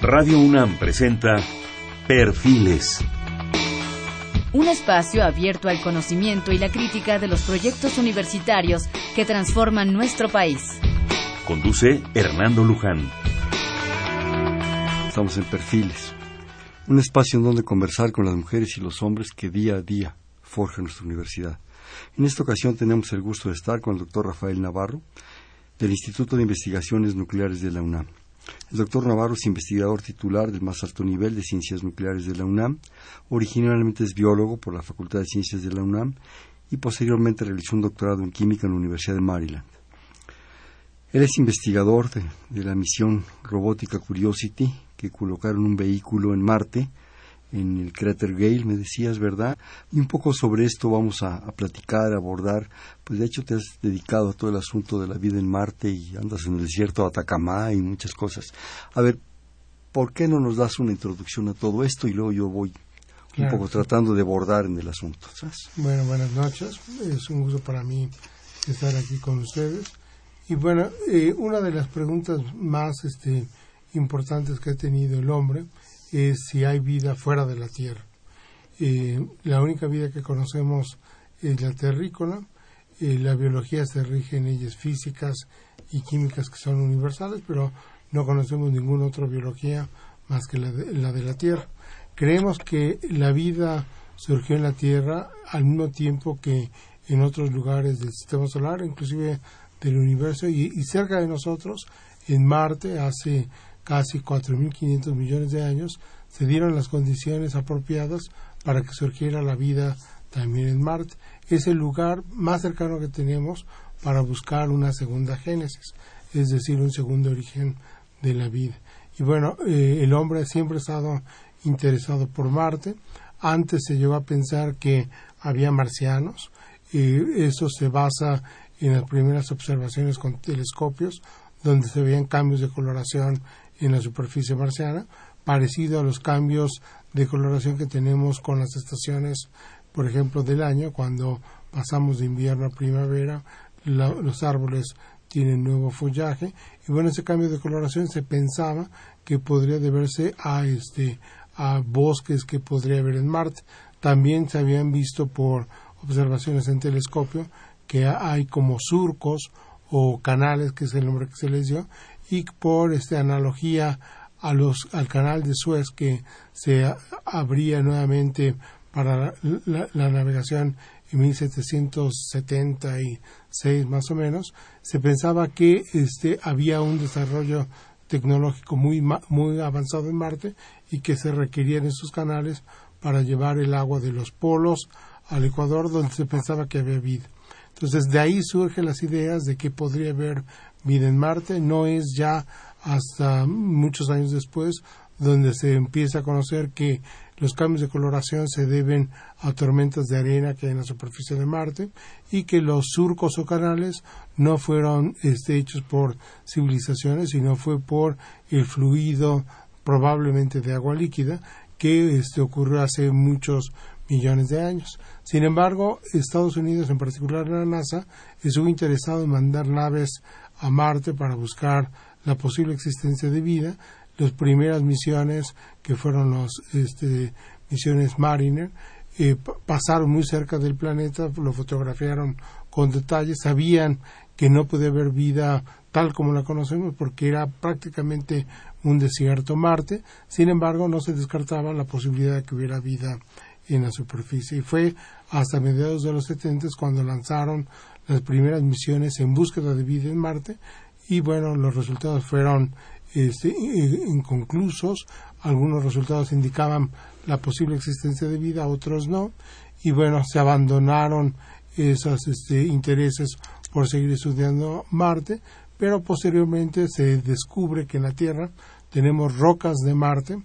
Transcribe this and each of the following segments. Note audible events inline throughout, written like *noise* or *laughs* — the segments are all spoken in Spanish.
Radio UNAM presenta Perfiles. Un espacio abierto al conocimiento y la crítica de los proyectos universitarios que transforman nuestro país. Conduce Hernando Luján. Estamos en Perfiles, un espacio en donde conversar con las mujeres y los hombres que día a día forjan nuestra universidad. En esta ocasión tenemos el gusto de estar con el doctor Rafael Navarro del Instituto de Investigaciones Nucleares de la UNAM. El doctor Navarro es investigador titular del más alto nivel de ciencias nucleares de la UNAM. Originalmente es biólogo por la Facultad de Ciencias de la UNAM y posteriormente realizó un doctorado en química en la Universidad de Maryland. Él es investigador de, la misión robótica Curiosity, que colocaron un vehículo en Marte en el cráter Gale, me decías, ¿verdad? Y un poco sobre esto vamos a, platicar, abordar. Pues de hecho te has dedicado a todo el asunto de la vida en Marte y andas en el desierto de Atacamá y muchas cosas. A ver, ¿por qué no nos das una introducción a todo esto y luego yo voy claro. un poco tratando de abordar en el asunto? ¿sabes? Bueno, buenas noches. Es un gusto para mí estar aquí con ustedes. Y bueno, eh, una de las preguntas más este, importantes que ha tenido el hombre es si hay vida fuera de la Tierra. Eh, la única vida que conocemos es la terrícola. Eh, la biología se rige en leyes físicas y químicas que son universales, pero no conocemos ninguna otra biología más que la de, la de la Tierra. Creemos que la vida surgió en la Tierra al mismo tiempo que en otros lugares del sistema solar, inclusive del universo, y, y cerca de nosotros, en Marte, hace casi 4.500 millones de años, se dieron las condiciones apropiadas para que surgiera la vida también en Marte. Es el lugar más cercano que tenemos para buscar una segunda génesis, es decir, un segundo origen de la vida. Y bueno, eh, el hombre siempre ha estado interesado por Marte. Antes se llegó a pensar que había marcianos. Eh, eso se basa en las primeras observaciones con telescopios, donde se veían cambios de coloración en la superficie marciana, parecido a los cambios de coloración que tenemos con las estaciones, por ejemplo, del año, cuando pasamos de invierno a primavera, la, los árboles tienen nuevo follaje y bueno, ese cambio de coloración se pensaba que podría deberse a este a bosques que podría haber en Marte. También se habían visto por observaciones en telescopio que hay como surcos o canales, que es el nombre que se les dio, y por esta analogía a los, al canal de Suez que se abría nuevamente para la, la, navegación en 1776 más o menos, se pensaba que este, había un desarrollo tecnológico muy, muy avanzado en Marte y que se requerían esos canales para llevar el agua de los polos al Ecuador donde se pensaba que había vida. Entonces de ahí surgen las ideas de que podría haber vida en Marte. No es ya hasta muchos años después donde se empieza a conocer que los cambios de coloración se deben a tormentas de arena que hay en la superficie de Marte y que los surcos o canales no fueron este, hechos por civilizaciones, sino fue por el fluido probablemente de agua líquida que este, ocurrió hace muchos millones de años. Sin embargo, Estados Unidos, en particular la NASA, estuvo interesado en mandar naves a Marte para buscar la posible existencia de vida. Las primeras misiones, que fueron las este, misiones Mariner, eh, pasaron muy cerca del planeta, lo fotografiaron con detalle, sabían que no podía haber vida tal como la conocemos porque era prácticamente un desierto Marte, sin embargo no se descartaba la posibilidad de que hubiera vida en la superficie. Y fue hasta mediados de los 70 cuando lanzaron las primeras misiones en búsqueda de vida en Marte y bueno, los resultados fueron este, inconclusos, algunos resultados indicaban la posible existencia de vida, otros no, y bueno, se abandonaron esos este, intereses por seguir estudiando Marte, pero posteriormente se descubre que en la Tierra tenemos rocas de Marte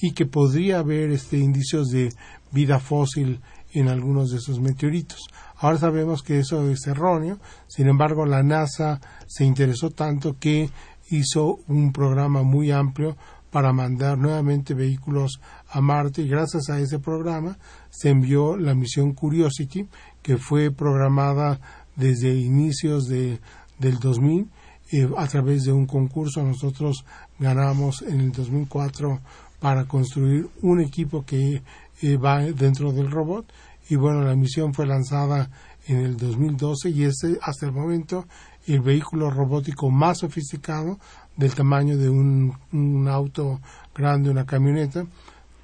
y que podría haber este, indicios de vida fósil en algunos de esos meteoritos. Ahora sabemos que eso es erróneo, sin embargo la NASA se interesó tanto que hizo un programa muy amplio para mandar nuevamente vehículos a Marte y gracias a ese programa se envió la misión Curiosity que fue programada desde inicios de, del 2000 eh, a través de un concurso. Nosotros ganamos en el 2004 para construir un equipo que eh, va dentro del robot y bueno la misión fue lanzada en el 2012 y es hasta el momento el vehículo robótico más sofisticado del tamaño de un, un auto grande, una camioneta,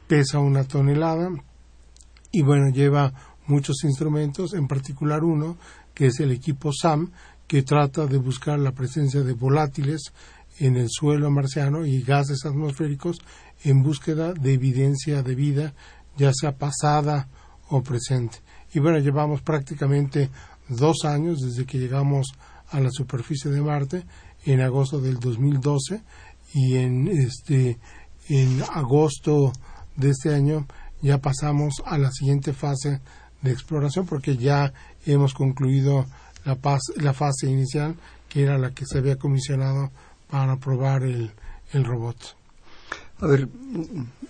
pesa una tonelada y bueno, lleva muchos instrumentos, en particular uno que es el equipo SAM, que trata de buscar la presencia de volátiles en el suelo marciano y gases atmosféricos en búsqueda de evidencia de vida, ya sea pasada o presente. Y bueno, llevamos prácticamente dos años desde que llegamos a la superficie de Marte en agosto del 2012 y en este en agosto de este año ya pasamos a la siguiente fase de exploración porque ya hemos concluido la, la fase inicial que era la que se había comisionado para probar el, el robot. A ver,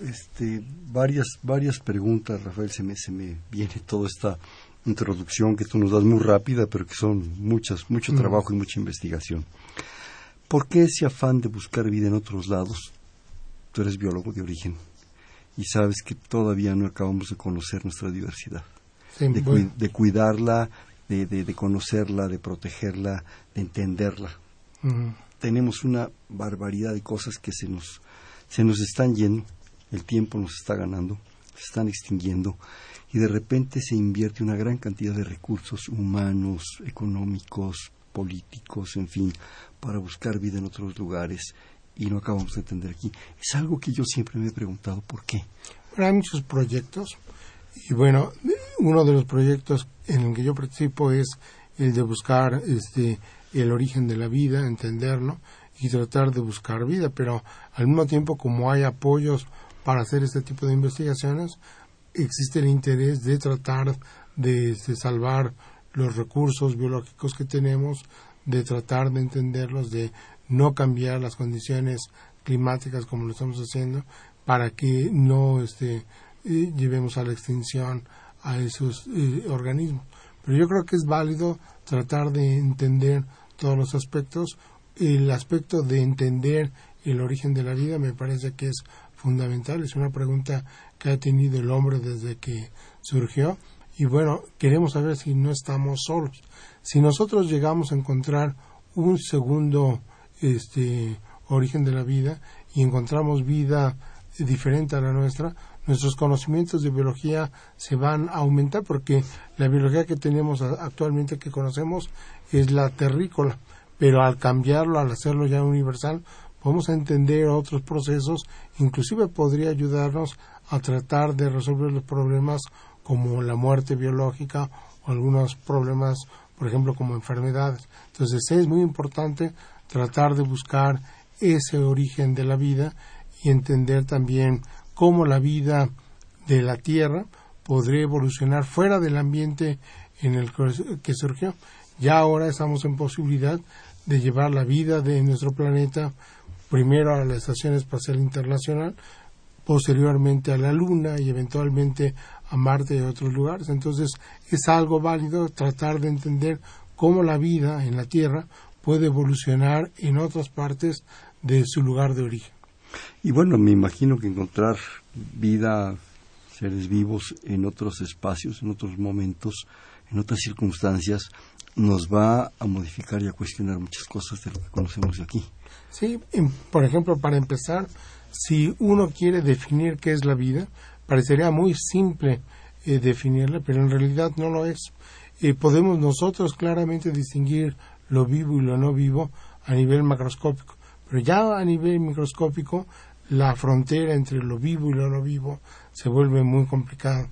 este, varias, varias preguntas, Rafael, se me, se me viene toda esta introducción que tú nos das muy rápida, pero que son muchas, mucho mm. trabajo y mucha investigación. ¿Por qué ese afán de buscar vida en otros lados? Tú eres biólogo de origen y sabes que todavía no acabamos de conocer nuestra diversidad, de, cuidarla, de, de, conocerla, de protegerla, de entenderla. Tenemos una barbaridad de cosas que se nos, se nos están yendo, el tiempo nos está ganando, se están extinguiendo y de repente se invierte una gran cantidad de recursos humanos, económicos, políticos, en fin, para buscar vida en otros lugares y no acabamos de entender aquí. Es algo que yo siempre me he preguntado por qué. hay muchos proyectos y bueno, uno de los proyectos en el que yo participo es el de buscar este el origen de la vida, entenderlo y tratar de buscar vida, pero al mismo tiempo como hay apoyos para hacer este tipo de investigaciones, existe el interés de tratar de, de salvar los recursos biológicos que tenemos, de tratar de entenderlos, de no cambiar las condiciones climáticas como lo estamos haciendo para que no este, eh, llevemos a la extinción a esos eh, organismos. Pero yo creo que es válido tratar de entender todos los aspectos. El aspecto de entender el origen de la vida me parece que es fundamental. Es una pregunta que ha tenido el hombre desde que surgió. Y bueno, queremos saber si no estamos solos. Si nosotros llegamos a encontrar un segundo este origen de la vida y encontramos vida diferente a la nuestra, nuestros conocimientos de biología se van a aumentar porque la biología que tenemos actualmente que conocemos es la terrícola, pero al cambiarlo, al hacerlo ya universal, podemos entender otros procesos, inclusive podría ayudarnos a tratar de resolver los problemas como la muerte biológica o algunos problemas, por ejemplo, como enfermedades. Entonces es muy importante tratar de buscar ese origen de la vida y entender también cómo la vida de la Tierra podría evolucionar fuera del ambiente en el que surgió. Ya ahora estamos en posibilidad de llevar la vida de nuestro planeta primero a la Estación Espacial Internacional, posteriormente a la Luna y eventualmente a Marte y a otros lugares. Entonces es algo válido tratar de entender cómo la vida en la Tierra puede evolucionar en otras partes de su lugar de origen. Y bueno, me imagino que encontrar vida, seres vivos en otros espacios, en otros momentos, en otras circunstancias, nos va a modificar y a cuestionar muchas cosas de lo que conocemos aquí. Sí, por ejemplo, para empezar, si uno quiere definir qué es la vida, parecería muy simple eh, definirla, pero en realidad no lo es. Eh, podemos nosotros claramente distinguir lo vivo y lo no vivo a nivel macroscópico. Pero ya a nivel microscópico, la frontera entre lo vivo y lo no vivo se vuelve muy complicada.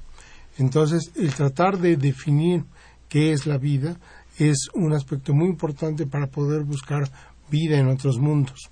Entonces, el tratar de definir qué es la vida es un aspecto muy importante para poder buscar vida en otros mundos.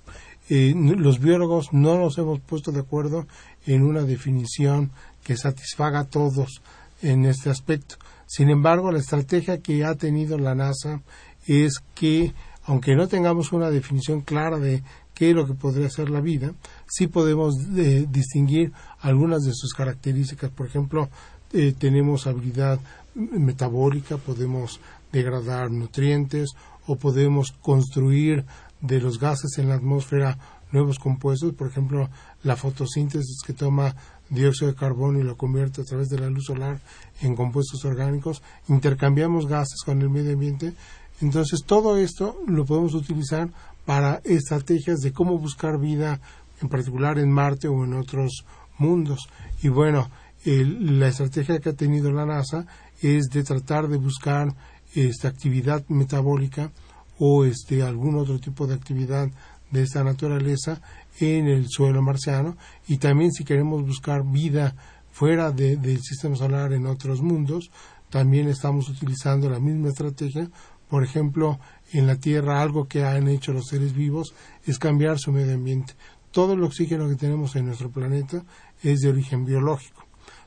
Eh, los biólogos no nos hemos puesto de acuerdo en una definición que satisfaga a todos en este aspecto. Sin embargo, la estrategia que ha tenido la NASA es que, aunque no tengamos una definición clara de qué es lo que podría ser la vida, sí podemos eh, distinguir algunas de sus características. Por ejemplo, eh, tenemos habilidad metabólica, podemos degradar nutrientes o podemos construir de los gases en la atmósfera nuevos compuestos, por ejemplo, la fotosíntesis que toma dióxido de carbono y lo convierte a través de la luz solar en compuestos orgánicos, intercambiamos gases con el medio ambiente. Entonces, todo esto lo podemos utilizar para estrategias de cómo buscar vida, en particular en Marte o en otros mundos. Y bueno, la estrategia que ha tenido la NASA es de tratar de buscar esta actividad metabólica o este algún otro tipo de actividad de esta naturaleza en el suelo marciano y también si queremos buscar vida fuera del sistema solar en otros mundos, también estamos utilizando la misma estrategia. Por ejemplo, en la Tierra algo que han hecho los seres vivos es cambiar su medio ambiente. Todo el oxígeno que tenemos en nuestro planeta es de origen biológico.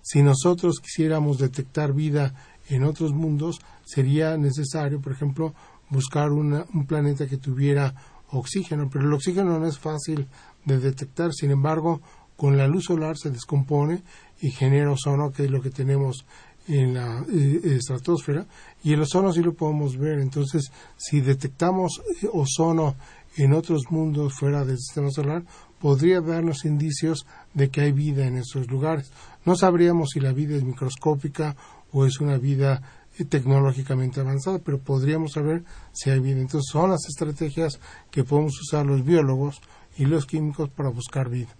Si nosotros quisiéramos detectar vida en otros mundos, sería necesario, por ejemplo, buscar un planeta que tuviera oxígeno, pero el oxígeno no es fácil de detectar, sin embargo, con la luz solar se descompone y genera ozono, que es lo que tenemos en la eh, estratosfera, y el ozono sí lo podemos ver. Entonces, si detectamos eh, ozono en otros mundos fuera del sistema solar, podría darnos indicios de que hay vida en esos lugares. No sabríamos si la vida es microscópica o es una vida tecnológicamente avanzada, pero podríamos saber si hay vida. Entonces son las estrategias que podemos usar los biólogos y los químicos para buscar vida.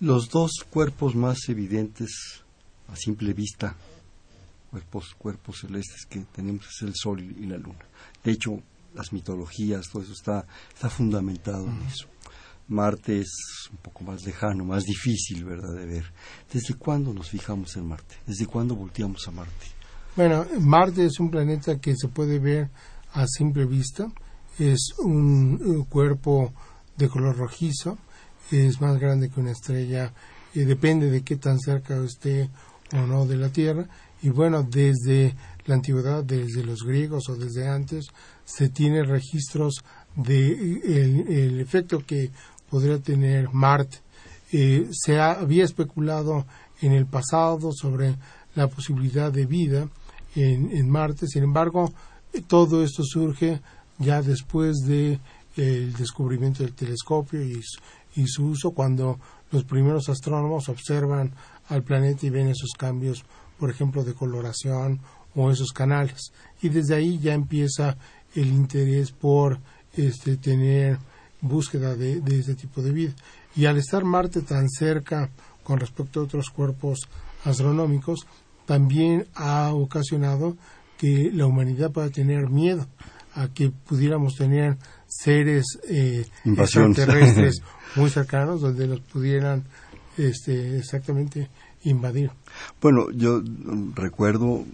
Los dos cuerpos más evidentes a simple vista, cuerpos, cuerpos celestes que tenemos es el Sol y la Luna. De hecho, las mitologías, todo eso está, está fundamentado en eso. Marte es un poco más lejano, más difícil, ¿verdad?, de ver. ¿Desde cuándo nos fijamos en Marte? ¿Desde cuándo volteamos a Marte? Bueno, Marte es un planeta que se puede ver a simple vista. Es un, cuerpo de color rojizo. Es más grande que una estrella. y depende de qué tan cerca esté o no de la Tierra. Y bueno, desde la antigüedad, desde los griegos o desde antes, se tiene registros de el, efecto que podría tener Marte. Eh, se había especulado en el pasado sobre la posibilidad de vida en, Marte. Sin embargo, todo esto surge ya después de el descubrimiento del telescopio y, su uso cuando los primeros astrónomos observan al planeta y ven esos cambios, por ejemplo, de coloración o esos canales. Y desde ahí ya empieza el interés por este, tener búsqueda de, de este tipo de vida. Y al estar Marte tan cerca con respecto a otros cuerpos astronómicos, también ha ocasionado que la humanidad pueda tener miedo a que pudiéramos tener seres eh, extraterrestres *laughs* muy cercanos donde los pudieran este, exactamente invadir. Bueno, yo recuerdo,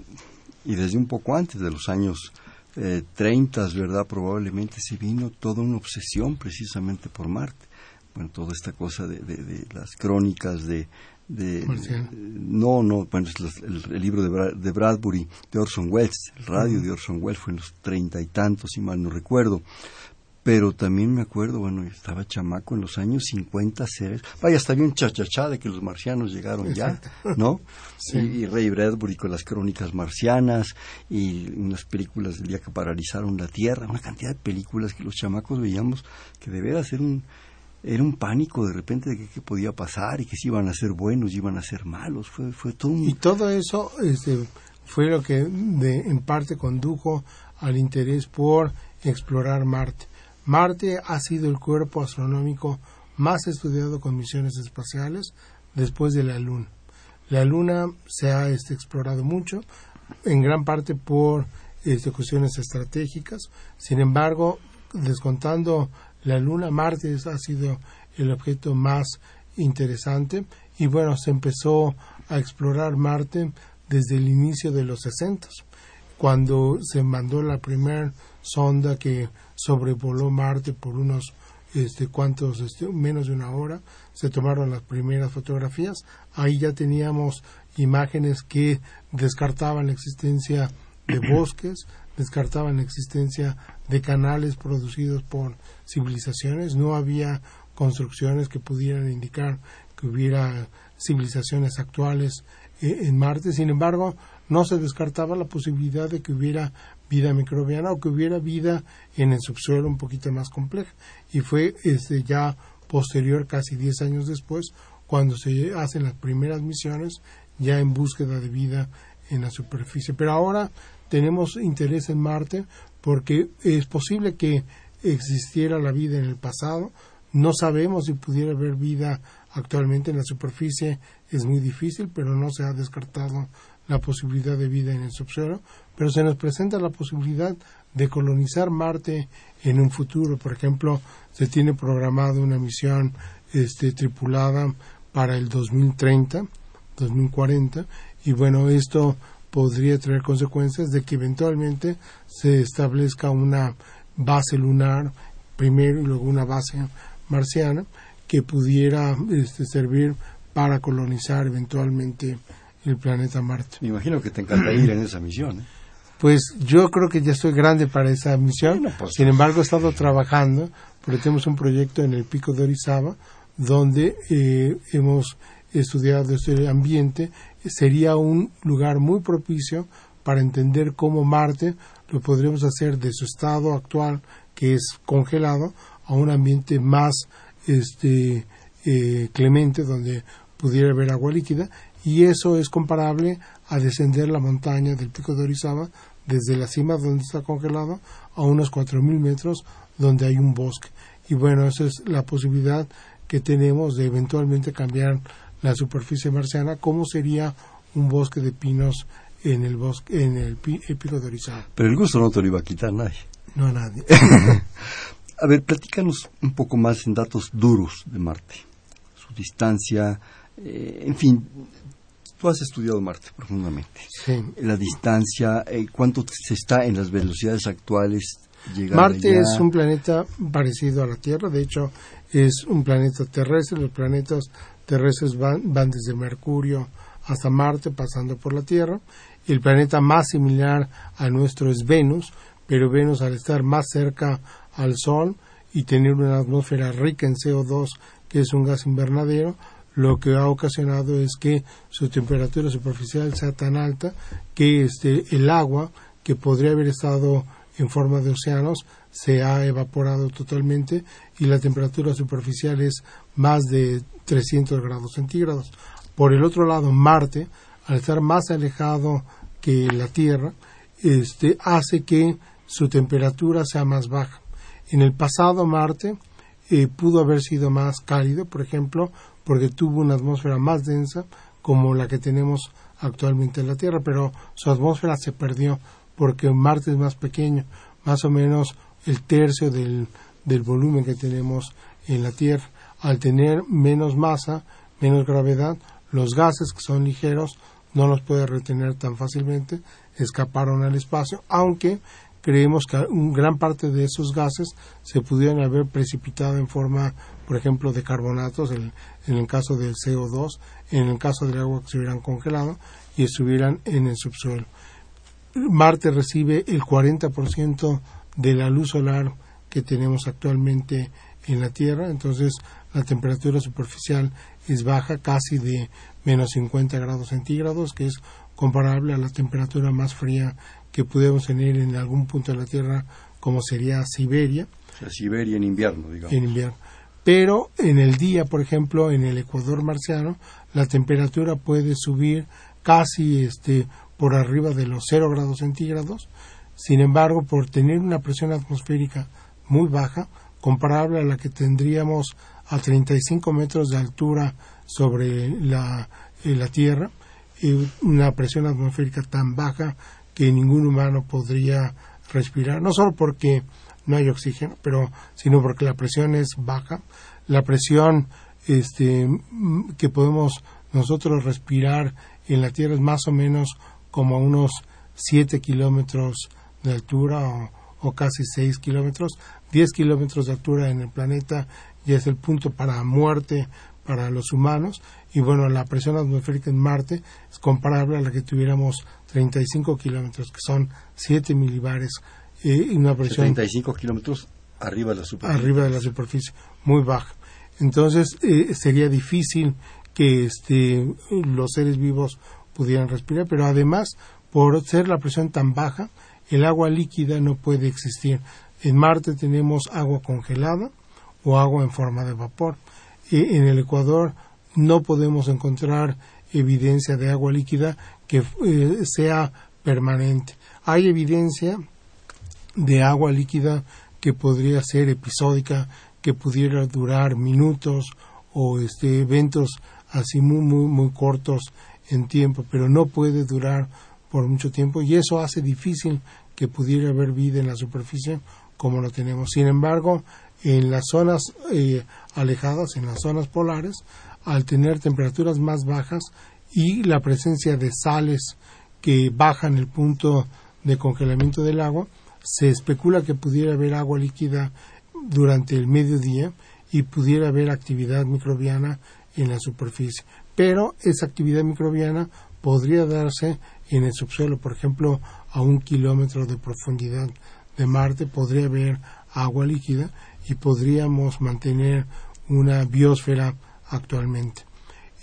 y desde un poco antes de los años eh, 30, ¿verdad? Probablemente se vino toda una obsesión precisamente por Marte. Bueno, toda esta cosa de las crónicas de, de no no bueno el, libro de, Bradbury de Orson Welles el radio de Orson Welles fue en los treinta y tantos si mal no recuerdo pero también me acuerdo bueno estaba chamaco en los años cincuenta seres vaya hasta había un chachachá de que los marcianos llegaron ya *laughs* no sí. y, Ray Bradbury con las crónicas marcianas y unas películas del día que paralizaron la tierra una cantidad de películas que los chamacos veíamos que debería ser un era un pánico de repente de qué podía pasar y que si iban a ser buenos y iban a ser malos. Fue, fue todo Y todo eso este, fue lo que de, en parte condujo al interés por explorar Marte. Marte ha sido el cuerpo astronómico más estudiado con misiones espaciales después de la Luna. La Luna se ha este, explorado mucho, en gran parte por este, cuestiones estratégicas. Sin embargo, descontando la Luna, Marte ha sido el objeto más interesante y bueno, se empezó a explorar Marte desde el inicio de los 60, cuando se mandó la primera sonda que sobrevoló Marte por unos este, cuantos, este, menos de una hora, se tomaron las primeras fotografías, ahí ya teníamos imágenes que descartaban la existencia de *clears throat* bosques, descartaban la existencia de canales producidos por civilizaciones, no había construcciones que pudieran indicar que hubiera civilizaciones actuales eh, en Marte, sin embargo, no se descartaba la posibilidad de que hubiera vida microbiana o que hubiera vida en el subsuelo un poquito más compleja. Y fue este, ya posterior, casi 10 años después, cuando se hacen las primeras misiones ya en búsqueda de vida en la superficie. Pero ahora tenemos interés en Marte porque es posible que existiera la vida en el pasado. No sabemos si pudiera haber vida actualmente en la superficie. Es muy difícil, pero no se ha descartado la posibilidad de vida en el subsuelo. Pero se nos presenta la posibilidad de colonizar Marte en un futuro. Por ejemplo, se tiene programado una misión este, tripulada para el 2030, 2040, y bueno, esto podría traer consecuencias de que eventualmente se establezca una base lunar primero y luego una base marciana que pudiera este, servir para colonizar eventualmente el planeta Marte. Me imagino que te encanta ir en esa misión. ¿eh? Pues yo creo que ya estoy grande para esa misión. pues, Sin embargo, he estado trabajando porque tenemos un proyecto en el Pico de Orizaba donde eh, hemos estudiado este ambiente. Sería un lugar muy propicio para entender cómo Marte lo podríamos hacer de su estado actual, que es congelado, a un ambiente más este, eh, clemente, donde pudiera haber agua líquida, y eso es comparable a descender la montaña del pico de Orizaba desde la cima donde está congelado a unos 4.000 metros donde hay un bosque. Y bueno, esa es la posibilidad que tenemos de eventualmente cambiar la superficie marciana, cómo sería un bosque de pinos en el bosque en el, el pico de Orizaba. Pero el gusto no te lo iba a quitar nadie. No a nadie. *laughs* A ver, platícanos un poco más en datos duros de Marte. Su distancia, eh, en fin, tú has estudiado Marte profundamente. Sí. La distancia, eh, cuánto se está en las velocidades actuales. Marte allá? es un planeta parecido a la Tierra, de hecho es un planeta terrestre, los planetas terrestres van, van desde Mercurio hasta Marte pasando por la Tierra. El planeta más similar a nuestro es Venus, pero Venus al estar más cerca al Sol y tener una atmósfera rica en CO2, que es un gas invernadero, lo que ha ocasionado es que su temperatura superficial sea tan alta que este, el agua que podría haber estado en forma de océanos se ha evaporado totalmente y la temperatura superficial es más de 300 grados centígrados. Por el otro lado, Marte, al estar más alejado que la Tierra, este, hace que su temperatura sea más baja. En el pasado, Marte eh, pudo haber sido más cálido, por ejemplo, porque tuvo una atmósfera más densa como la que tenemos actualmente en la Tierra, pero su atmósfera se perdió porque Marte es más pequeño, más o menos el tercio del, del volumen que tenemos en la Tierra. Al tener menos masa, menos gravedad, los gases que son ligeros no los puede retener tan fácilmente, escaparon al espacio, aunque creemos que un gran parte de esos gases se pudieran haber precipitado en forma, por ejemplo, de carbonatos, en, en el caso del CO2, en el caso del agua que se hubieran congelado y estuvieran en el subsuelo. Marte recibe el 40% de la luz solar que tenemos actualmente en la Tierra, entonces la temperatura superficial es baja, casi de menos 50 grados centígrados, que es comparable a la temperatura más fría que pudiéramos tener en algún punto de la Tierra, como sería Siberia O sea, Siberia en invierno, digamos. en invierno. Pero en el día, por ejemplo, en el Ecuador marciano, la temperatura puede subir casi este, por arriba de los 0 grados centígrados. Sin embargo, por tener una presión atmosférica muy baja, comparable a la que tendríamos a 35 metros de altura sobre la, eh, la Tierra, y una presión atmosférica tan baja que ningún humano podría respirar, no solo porque no hay oxígeno, pero sino porque la presión es baja, la presión este mm, que podemos nosotros respirar en la Tierra es más o menos como a unos 7 kilómetros de altura o, casi 6 kilómetros, 10 kilómetros de altura en el planeta ya es el punto para muerte para los humanos. Y bueno, la presión atmosférica en Marte es comparable a la que tuviéramos 35 kilómetros, que son 7 milibares, eh, y una presión 75 kilómetros arriba de la superficie. arriba de la superficie, muy baja. Entonces eh, sería difícil que este, los seres vivos pudieran respirar, pero además, por ser la presión tan baja el agua líquida no puede existir. En Marte tenemos agua congelada o agua en forma de vapor. E, en el Ecuador no podemos encontrar evidencia de agua líquida que eh, sea permanente. Hay evidencia de agua líquida que podría ser episódica, que pudiera durar minutos o este, eventos así muy, muy, muy cortos en tiempo, pero no puede durar por mucho tiempo y eso hace difícil que pudiera haber vida en la superficie como lo tenemos. Sin embargo, en las zonas eh, alejadas, en las zonas polares, al tener temperaturas más bajas y la presencia de sales que bajan el punto de congelamiento del agua, se especula que pudiera haber agua líquida durante el mediodía y pudiera haber actividad microbiana en la superficie. Pero esa actividad microbiana podría darse en el subsuelo, por ejemplo, a un kilómetro de profundidad de Marte podría haber agua líquida y podríamos mantener una biosfera actualmente.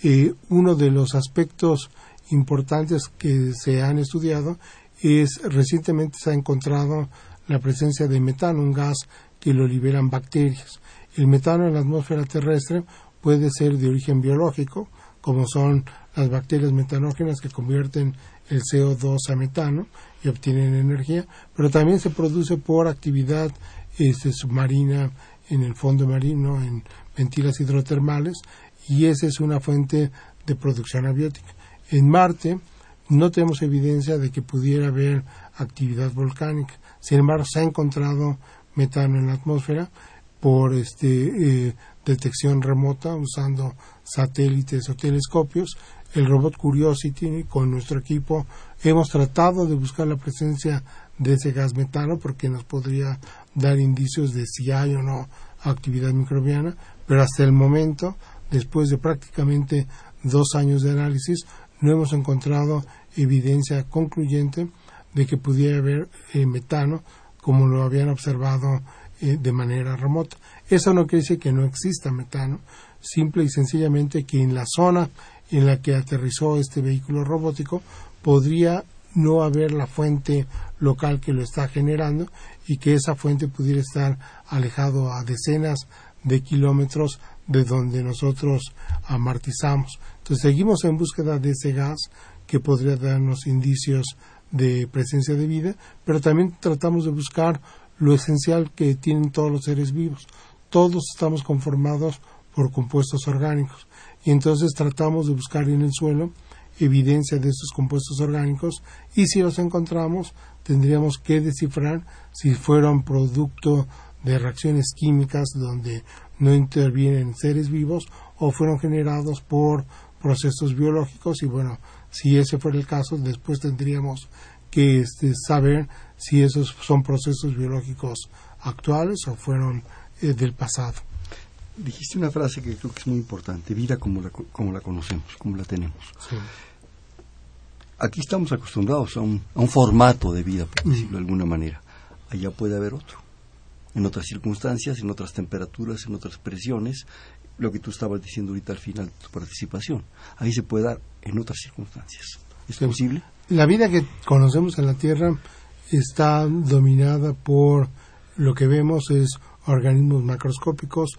Eh, uno de los aspectos importantes que se han estudiado es recientemente se ha encontrado la presencia de metano, un gas que lo liberan bacterias. El metano en la atmósfera terrestre puede ser de origen biológico, como son las bacterias metanógenas que convierten el CO2 a metano y obtienen energía, pero también se produce por actividad este, submarina en el fondo marino, en ventilas hidrotermales, y esa es una fuente de producción abiótica. En Marte no tenemos evidencia de que pudiera haber actividad volcánica. Sin embargo, se ha encontrado metano en la atmósfera por este, eh, detección remota usando satélites o telescopios. El robot Curiosity con nuestro equipo hemos tratado de buscar la presencia de ese gas metano porque nos podría dar indicios de si hay o no actividad microbiana, pero hasta el momento, después de prácticamente dos años de análisis, no hemos encontrado evidencia concluyente de que pudiera haber eh, metano como lo habían observado eh, de manera remota. Eso no quiere decir que no exista metano, simple y sencillamente que en la zona en la que aterrizó este vehículo robótico podría no haber la fuente local que lo está generando y que esa fuente pudiera estar alejado a decenas de kilómetros de donde nosotros amartizamos. Entonces seguimos en búsqueda de ese gas que podría darnos indicios de presencia de vida, pero también tratamos de buscar lo esencial que tienen todos los seres vivos. Todos estamos conformados por compuestos orgánicos y entonces tratamos de buscar en el suelo evidencia de estos compuestos orgánicos y si los encontramos tendríamos que descifrar si fueron producto de reacciones químicas donde no intervienen seres vivos o fueron generados por procesos biológicos y bueno, si ese fuera el caso, después tendríamos que este, saber si esos son procesos biológicos actuales o fueron eh, del pasado. Dijiste una frase que creo que es muy importante, vida como la, como la conocemos, como la tenemos. Aquí estamos acostumbrados a un, a un formato de vida, por decirlo de alguna manera. Allá puede haber otro. En otras circunstancias, en otras temperaturas, en otras presiones, lo que tú estabas diciendo ahorita al final de tu participación. Ahí se puede dar en otras circunstancias. ¿Es posible? La vida que conocemos en la Tierra está dominada por lo que vemos es organismos macroscópicos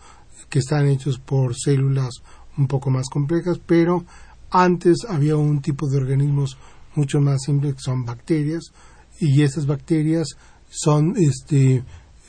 que están hechos por células un poco más complejas, pero antes había un tipo de organismos mucho más simples que son bacterias y esas bacterias son este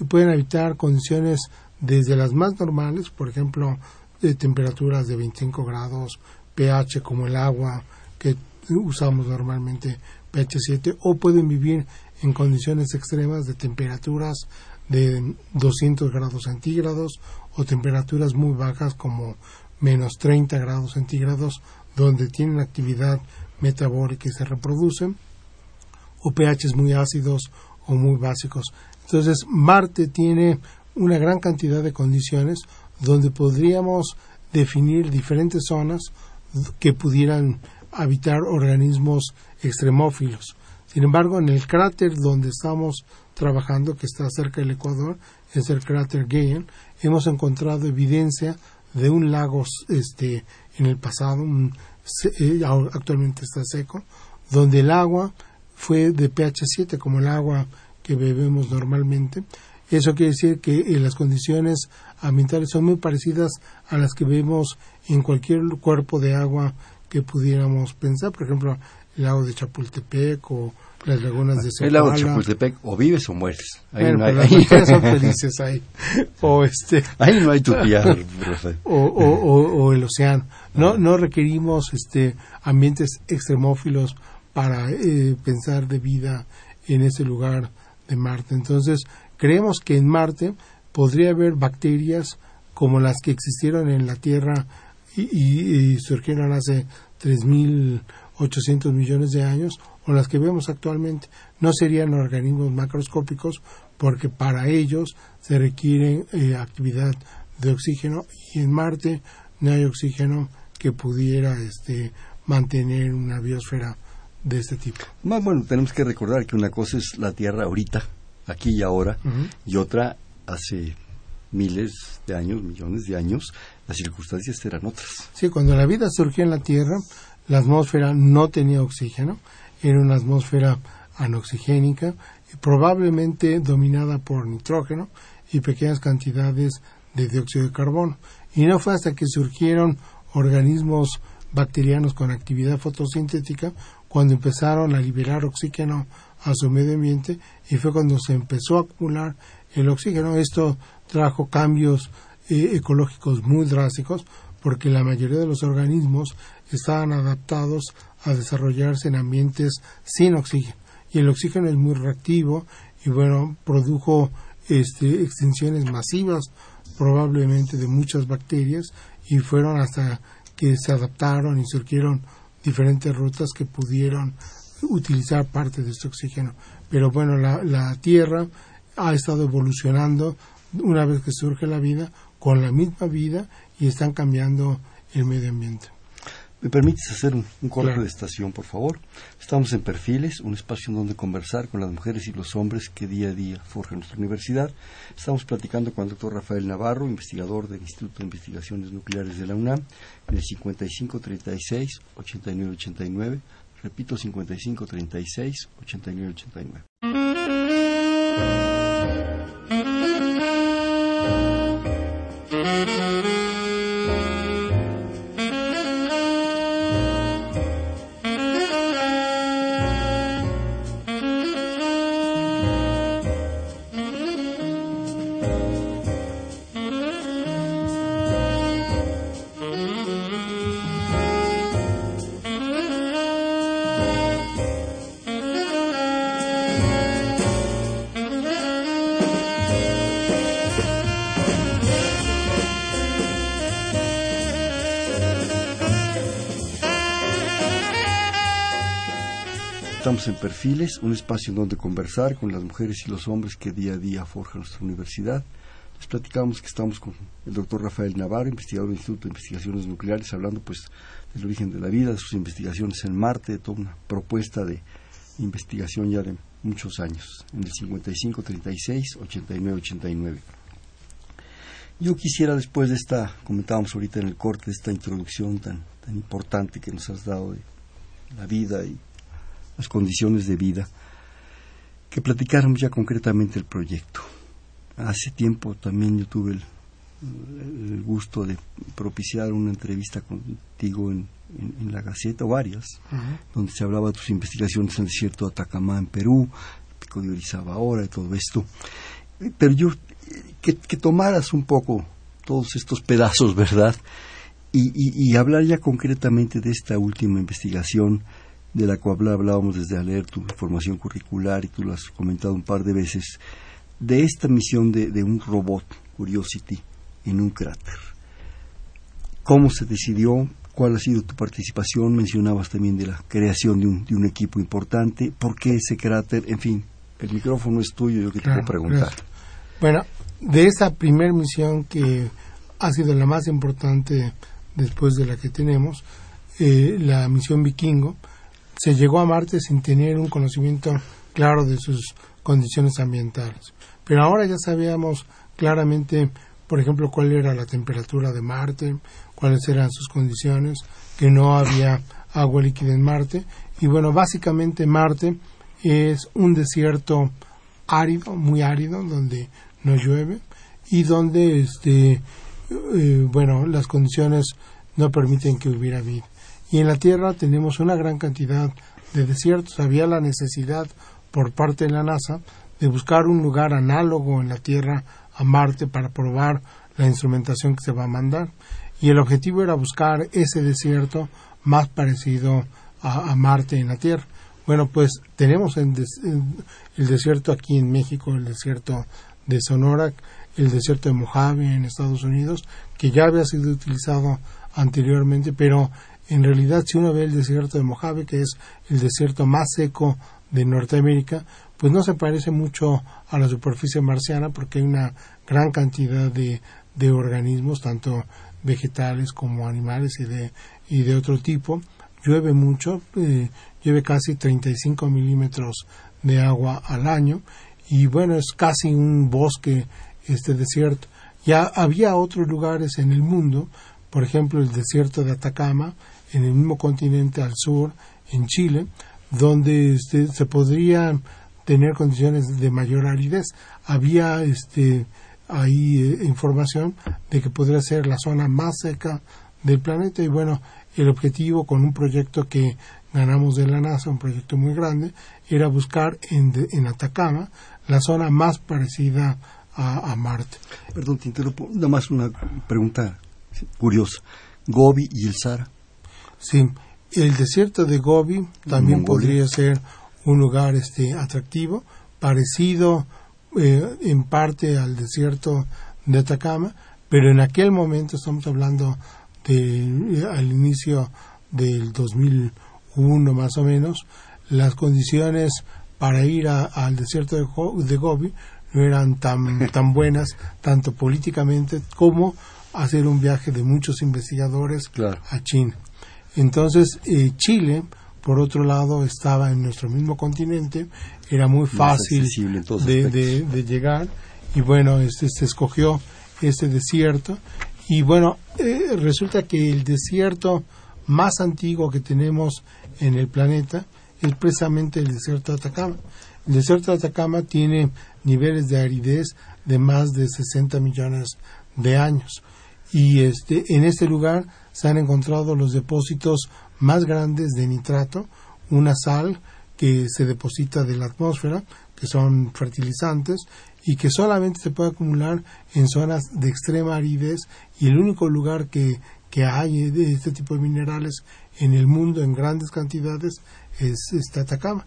pueden habitar condiciones desde las más normales, por ejemplo, de temperaturas de 25 grados, pH como el agua que usamos normalmente pH 7 o pueden vivir en condiciones extremas de temperaturas de 200 grados centígrados o temperaturas muy bajas como menos 30 grados centígrados donde tienen actividad metabólica y se reproducen o pHs muy ácidos o muy básicos. Entonces Marte tiene una gran cantidad de condiciones donde podríamos definir diferentes zonas que pudieran habitar organismos extremófilos. Sin embargo, en el cráter donde estamos trabajando, que está cerca del Ecuador, es el cráter Gale, hemos encontrado evidencia de un lago este, en el pasado, eh, actualmente está seco, donde el agua fue de pH 7, como el agua que bebemos normalmente. Eso quiere decir que eh, las condiciones ambientales son muy parecidas a las que vemos en cualquier cuerpo de agua que pudiéramos pensar, por ejemplo, el lago de Chapultepec o las lagunas de El lago de Chapultepec, o vives o mueres. Ahí no hay, las son *laughs* felices ahí. O este, ahí no hay utopía, o, o, o, el océano. No, no requerimos este, ambientes extremófilos para eh, pensar de vida en ese lugar de Marte. Entonces, creemos que en Marte podría haber bacterias como las que existieron en la Tierra y, y surgieron hace 3.800 millones de años o las que vemos actualmente. No serían organismos macroscópicos porque para ellos se requiere eh, actividad de oxígeno y en Marte no hay oxígeno que pudiera este, mantener una biosfera de este tipo. Más bueno, tenemos que recordar que una cosa es la Tierra ahorita, aquí y ahora, y otra hace miles de años, millones de años, las circunstancias eran otras. Sí, cuando la vida surgió en la Tierra, la atmósfera no tenía oxígeno, era una atmósfera anoxigénica probablemente dominada por nitrógeno y pequeñas cantidades de dióxido de carbono. Y no fue hasta que surgieron organismos bacterianos con actividad fotosintética cuando empezaron a liberar oxígeno a su medio ambiente y fue cuando se empezó a acumular el oxígeno. Esto trajo cambios eh, ecológicos muy drásticos porque la mayoría de los organismos estaban adaptados a desarrollarse en ambientes sin oxígeno. Y el oxígeno es muy reactivo y bueno, produjo este, extinciones masivas probablemente de muchas bacterias y fueron hasta que se adaptaron y surgieron diferentes rutas que pudieron utilizar parte de este oxígeno. Pero bueno, la, la Tierra ha estado evolucionando una vez que surge la vida con la misma vida y están cambiando el medio ambiente. ¿Me permites hacer un, corte de estación, por favor? Estamos en Perfiles, un espacio en donde conversar con las mujeres y los hombres que día a día forjan nuestra universidad. Estamos platicando con el doctor Rafael Navarro, investigador del Instituto de Investigaciones Nucleares de la UNAM, en el 5536-8989. Repito, 5536-8989. Estamos en Perfiles, un espacio en donde conversar con las mujeres y los hombres que día a día forjan nuestra universidad. Les platicamos que estamos con el doctor Rafael Navarro, investigador del Instituto de Investigaciones Nucleares, hablando pues del origen de la vida, de sus investigaciones en Marte, de toda una propuesta de investigación ya de muchos años, en el 55, 36, 89, 89. Yo quisiera después de esta, comentábamos ahorita en el corte, de esta introducción tan, tan importante que nos has dado de la vida y las condiciones de vida, que platicáramos ya concretamente el proyecto. Hace tiempo también yo tuve el, gusto de propiciar una entrevista contigo en, la Gaceta, o varias, donde se hablaba de tus investigaciones en el desierto de Atacamá, en Perú, pico de Orizaba ahora y todo esto. Pero yo, que, tomaras un poco todos estos pedazos, ¿verdad? y hablar ya concretamente de esta última investigación de la cual hablábamos desde leer tu formación curricular y tú lo has comentado un par de veces, de esta misión de, un robot, Curiosity, en un cráter. ¿Cómo se decidió? ¿Cuál ha sido tu participación? Mencionabas también de la creación de un, de un equipo importante. ¿Por qué ese cráter? En fin, el micrófono es tuyo, yo que te puedo preguntar. Bueno, de esa primera misión que ha sido la más importante después de la que tenemos, eh, la misión Vikingo, se llegó a Marte sin tener un conocimiento claro de sus condiciones ambientales. Pero ahora ya sabíamos claramente, por ejemplo, cuál era la temperatura de Marte, cuáles eran sus condiciones, que no había agua líquida en Marte. Y bueno, básicamente Marte es un desierto árido, muy árido, donde no llueve y donde, este, eh, bueno, las condiciones no permiten que hubiera vida. Y en la Tierra tenemos una gran cantidad de desiertos. Había la necesidad por parte de la NASA de buscar un lugar análogo en la Tierra a Marte para probar la instrumentación que se va a mandar. Y el objetivo era buscar ese desierto más parecido a, Marte en la Tierra. Bueno, pues tenemos el, desierto aquí en México, el desierto de Sonora, el desierto de Mojave en Estados Unidos, que ya había sido utilizado anteriormente, pero en realidad si uno ve el desierto de Mojave, que es el desierto más seco de Norteamérica, pues no se parece mucho a la superficie marciana porque hay una gran cantidad de, de organismos, tanto vegetales como animales y de, y de otro tipo. Llueve mucho, eh, llueve casi 35 milímetros de agua al año y bueno, es casi un bosque este desierto. Ya había otros lugares en el mundo, por ejemplo el desierto de Atacama, en el mismo continente al sur, en Chile, donde este, se podrían tener condiciones de mayor aridez. Había este, ahí eh, información de que podría ser la zona más seca del planeta y bueno, el objetivo con un proyecto que ganamos de la NASA, un proyecto muy grande, era buscar en, en Atacama la zona más parecida a, Marte. Perdón, te interrumpo, nada más una pregunta curiosa. Gobi y el Sahara. Sí, el desierto de Gobi también podría ser un lugar este atractivo, parecido eh, en parte al desierto de Atacama, pero en aquel momento estamos hablando de eh, al inicio del 2001 más o menos, las condiciones para ir al desierto de, Gobi no eran tan, *laughs* tan buenas, tanto políticamente como hacer un viaje de muchos investigadores a China. Entonces, eh, Chile, por otro lado, estaba en nuestro mismo continente, era muy fácil de, llegar. Y bueno, este, se escogió este desierto. Y bueno, eh, resulta que el desierto más antiguo que tenemos en el planeta es precisamente el desierto de Atacama. El desierto de Atacama tiene niveles de aridez de más de 60 millones de años y este en este lugar se han encontrado los depósitos más grandes de nitrato, una sal que se deposita de la atmósfera, que son fertilizantes y que solamente se puede acumular en zonas de extrema aridez y el único lugar que, que hay de este tipo de minerales en el mundo en grandes cantidades es esta Atacama.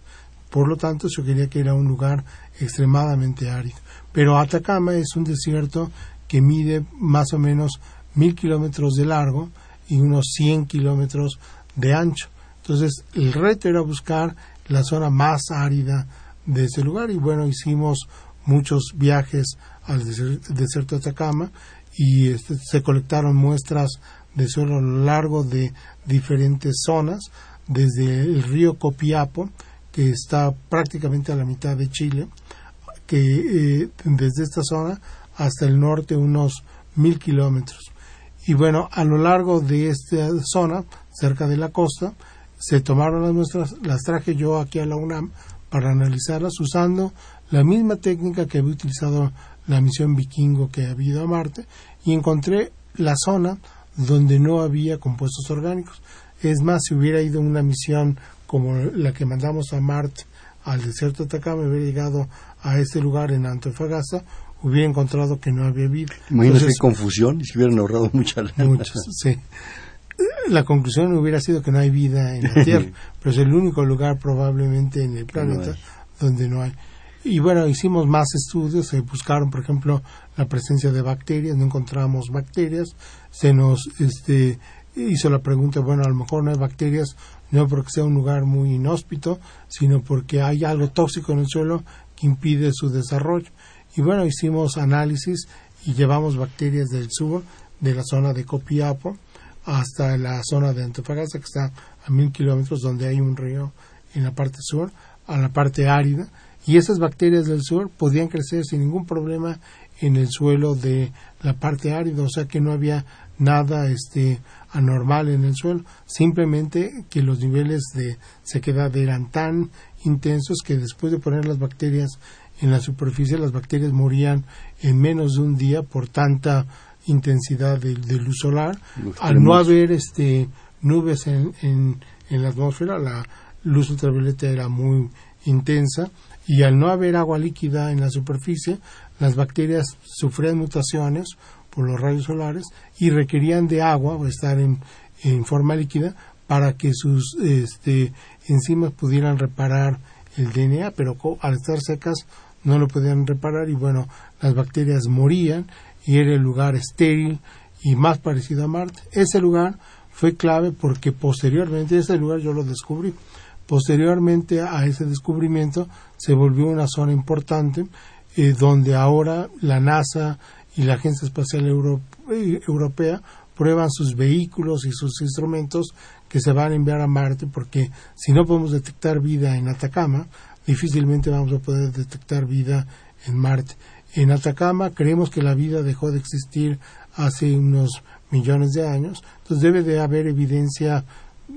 Por lo tanto, yo quería que era un lugar extremadamente árido. Pero Atacama es un desierto que mide más o menos mil kilómetros de largo y unos 100 kilómetros de ancho. Entonces, el reto era buscar la zona más árida de ese lugar y bueno, hicimos muchos viajes al desierto de Atacama y este, se colectaron muestras de suelo a lo largo de diferentes zonas, desde el río Copiapo, que está prácticamente a la mitad de Chile, que eh, desde esta zona hasta el norte unos mil kilómetros. Y bueno, a lo largo de esta zona, cerca de la costa, se tomaron las muestras, las traje yo aquí a la UNAM para analizarlas usando la misma técnica que había utilizado la misión vikingo que había ido a Marte y encontré la zona donde no había compuestos orgánicos. Es más, si hubiera ido una misión como la que mandamos a Marte al desierto de Atacama, hubiera llegado a ese lugar en Antofagasta, hubiera encontrado que no había vida. Imagínate qué confusión y se hubieran ahorrado mucha Muchas, sí. La conclusión hubiera sido que no hay vida en la *laughs* Tierra, pero es el único lugar probablemente en el planeta donde no hay. Y bueno, hicimos más estudios, se buscaron, por ejemplo, la presencia de bacterias, no encontramos bacterias, se nos este, hizo la pregunta, bueno, a lo mejor no hay bacterias, no porque sea un lugar muy inhóspito, sino porque hay algo tóxico en el suelo que impide su desarrollo. Y bueno, hicimos análisis y llevamos bacterias del sur, de la zona de Copiapo, hasta la zona de Antofagasta, que está a mil kilómetros, donde hay un río en la parte sur, a la parte árida, y esas bacterias del sur podían crecer sin ningún problema en el suelo de la parte árida, o sea que no había nada este anormal en el suelo, simplemente que los niveles de sequedad eran tan intensos que después de poner las bacterias en la superficie, las bacterias morían en menos de un día por tanta intensidad de, luz solar. Al no haber este nubes en, en, en la atmósfera, la luz ultravioleta era muy intensa. Y al no haber agua líquida en la superficie, las bacterias sufrían mutaciones por los rayos solares y requerían de agua o estar en, en forma líquida para que sus este, enzimas pudieran reparar el DNA, pero al estar secas no lo podían reparar y bueno, las bacterias morían y era el lugar estéril y más parecido a Marte. Ese lugar fue clave porque posteriormente, ese lugar yo lo descubrí, posteriormente a ese descubrimiento se volvió una zona importante eh, donde ahora la NASA y la Agencia Espacial eh, Europea prueban sus vehículos y sus instrumentos que se van a enviar a Marte porque si no podemos detectar vida en Atacama, difícilmente vamos a poder detectar vida en Marte. En Atacama creemos que la vida dejó de existir hace unos millones de años, entonces debe de haber evidencia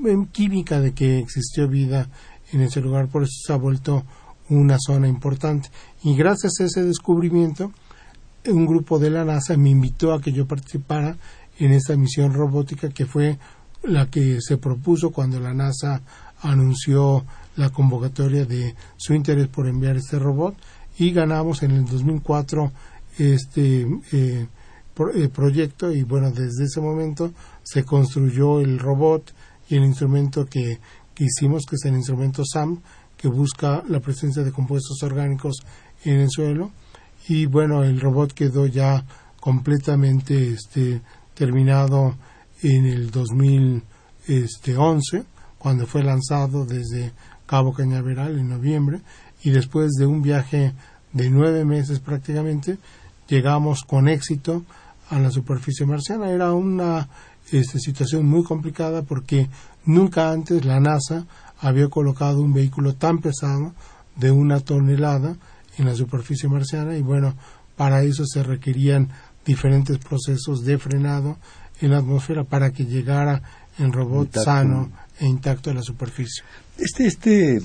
em, química de que existió vida en ese lugar, por eso se ha vuelto una zona importante. Y gracias a ese descubrimiento, un grupo de la NASA me invitó a que yo participara en esta misión robótica que fue la que se propuso cuando la NASA anunció la convocatoria de su interés por enviar este robot y ganamos en el 2004 este eh, eh, proyecto y bueno desde ese momento se construyó el robot y el instrumento que, que hicimos que es el instrumento SAM que busca la presencia de compuestos orgánicos en el suelo. Y bueno el robot quedó ya completamente este terminado en el 2011 este, cuando fue lanzado desde Cabo Cañaveral en noviembre y después de un viaje de nueve meses prácticamente llegamos con éxito a la superficie marciana. Era una este, situación muy complicada porque nunca antes la NASA había colocado un vehículo tan pesado de una tonelada en la superficie marciana y bueno, para eso se requerían diferentes procesos de frenado en la atmósfera para que llegara en robot sano e intacto a la superficie. Este, este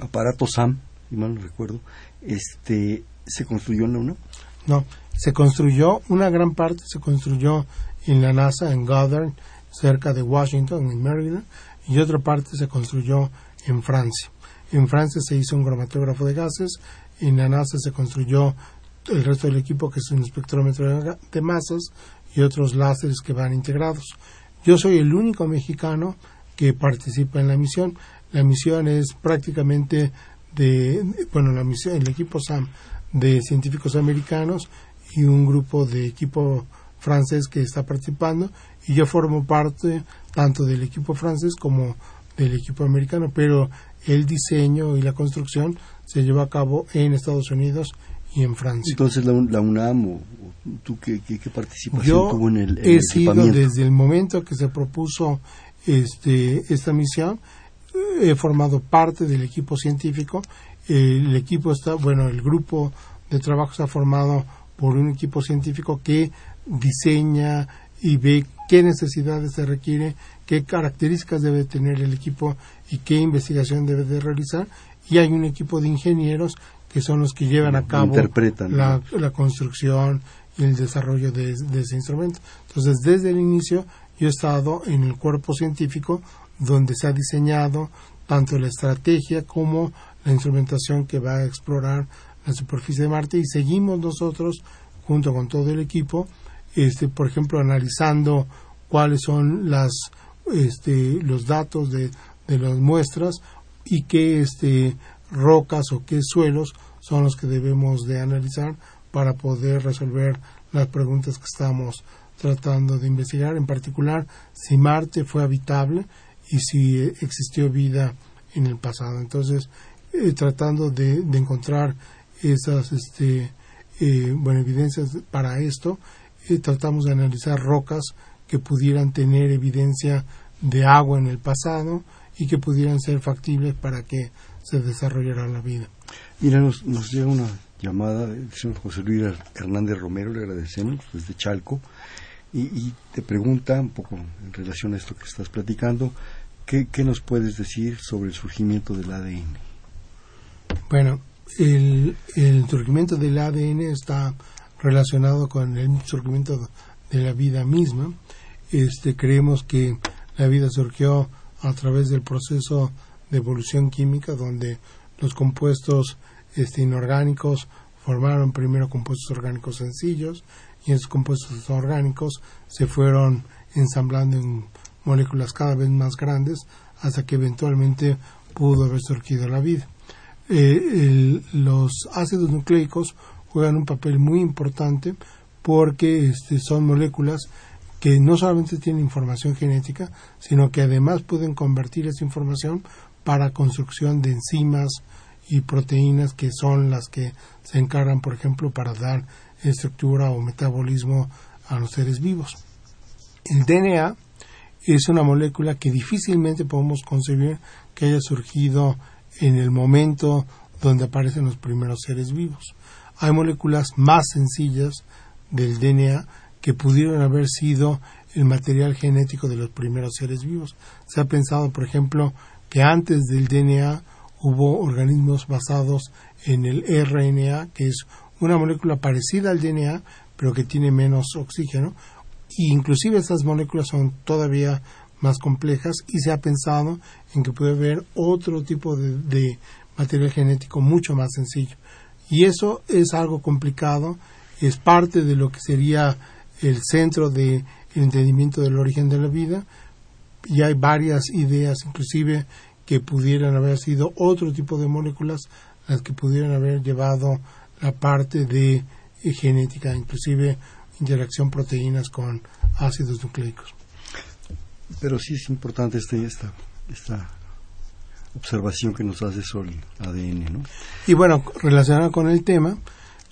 aparato SAM, si mal no recuerdo, este, ¿se construyó en la UNAM? No, se construyó, una gran parte se construyó en la NASA, en Goddard, cerca de Washington, en Maryland, y otra parte se construyó en Francia. En Francia se hizo un cromatógrafo de gases, en la NASA se construyó el resto del equipo que es un espectrómetro de masas y otros láseres que van integrados. Yo soy el único mexicano que participa en la misión. La misión es prácticamente de, bueno, la misión, el equipo SAM de científicos americanos y un grupo de equipo francés que está participando y yo formo parte tanto del equipo francés como del equipo americano, pero el diseño y la construcción se lleva a cabo en Estados Unidos y en Francia. Entonces la, UNAM o, tú qué, participación Yo tuvo en el, he sido desde el momento que se propuso este esta misión he formado parte del equipo científico el equipo está bueno el grupo de trabajo está formado por un equipo científico que diseña y ve qué necesidades se requiere, qué características debe tener el equipo y qué investigación debe de realizar. Y hay un equipo de ingenieros que son los que llevan a cabo la, la, construcción y el desarrollo de, ese instrumento. Entonces, desde el inicio, yo he estado en el cuerpo científico donde se ha diseñado tanto la estrategia como la instrumentación que va a explorar la superficie de Marte y seguimos nosotros junto con todo el equipo este, por ejemplo, analizando cuáles son las, este, los datos de, de las muestras y qué este, rocas o qué suelos son los que debemos de analizar para poder resolver las preguntas que estamos tratando de investigar, en particular si Marte fue habitable y si existió vida en el pasado. Entonces, eh, tratando de, de, encontrar esas este, eh, bueno, evidencias para esto, tratamos de analizar rocas que pudieran tener evidencia de agua en el pasado y que pudieran ser factibles para que se desarrollara la vida. Mira, nos, llega una llamada del señor José Luis Hernández Romero, le agradecemos, desde Chalco. Y, te pregunta, un poco en relación a esto que estás platicando, ¿qué, nos puedes decir sobre el surgimiento del ADN? Bueno, el, surgimiento del ADN está relacionado con el surgimiento de la vida misma. Este, creemos que la vida surgió a través del proceso de evolución química, donde los compuestos este, inorgánicos formaron primero compuestos orgánicos sencillos y esos compuestos orgánicos se fueron ensamblando en moléculas cada vez más grandes hasta que eventualmente pudo haber surgido la vida. Eh, los ácidos nucleicos juegan un papel muy importante porque este, son moléculas que no solamente tienen información genética, sino que además pueden convertir esa información para construcción de enzimas y proteínas que son las que se encargan, por ejemplo, para dar estructura o metabolismo a los seres vivos. El DNA es una molécula que difícilmente podemos concebir que haya surgido en el momento donde aparecen los primeros seres vivos. Hay moléculas más sencillas del DNA que pudieron haber sido el material genético de los primeros seres vivos. Se ha pensado, por ejemplo, que antes del DNA hubo organismos basados en el RNA, que es una molécula parecida al DNA, pero que tiene menos oxígeno. E inclusive estas moléculas son todavía más complejas y se ha pensado en que puede haber otro tipo de, material genético mucho más sencillo. Y eso es algo complicado, es parte de lo que sería el centro del entendimiento del origen de la vida y hay varias ideas, inclusive que pudieran haber sido otro tipo de moléculas las que pudieran haber llevado la parte de genética, inclusive interacción proteínas con ácidos nucleicos. Pero sí es importante esta, esta, esta observación que nos hace sobre el ADN, ¿no? Y bueno, relacionado con el tema,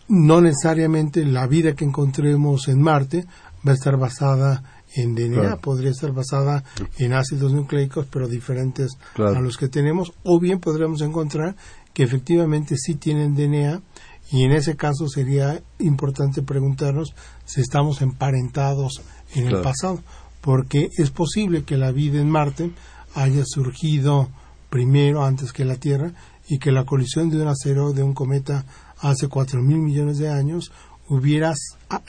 no necesariamente la vida que encontremos en Marte va a estar basada en DNA, podría estar basada en ácidos nucleicos, pero diferentes a los que tenemos, o bien podríamos encontrar que efectivamente sí tienen DNA y en ese caso sería importante preguntarnos si estamos emparentados en el pasado, porque es posible que la vida en Marte haya surgido primero antes que la Tierra y que la colisión de un asteroide, de un cometa hace cuatro mil millones de años hubiera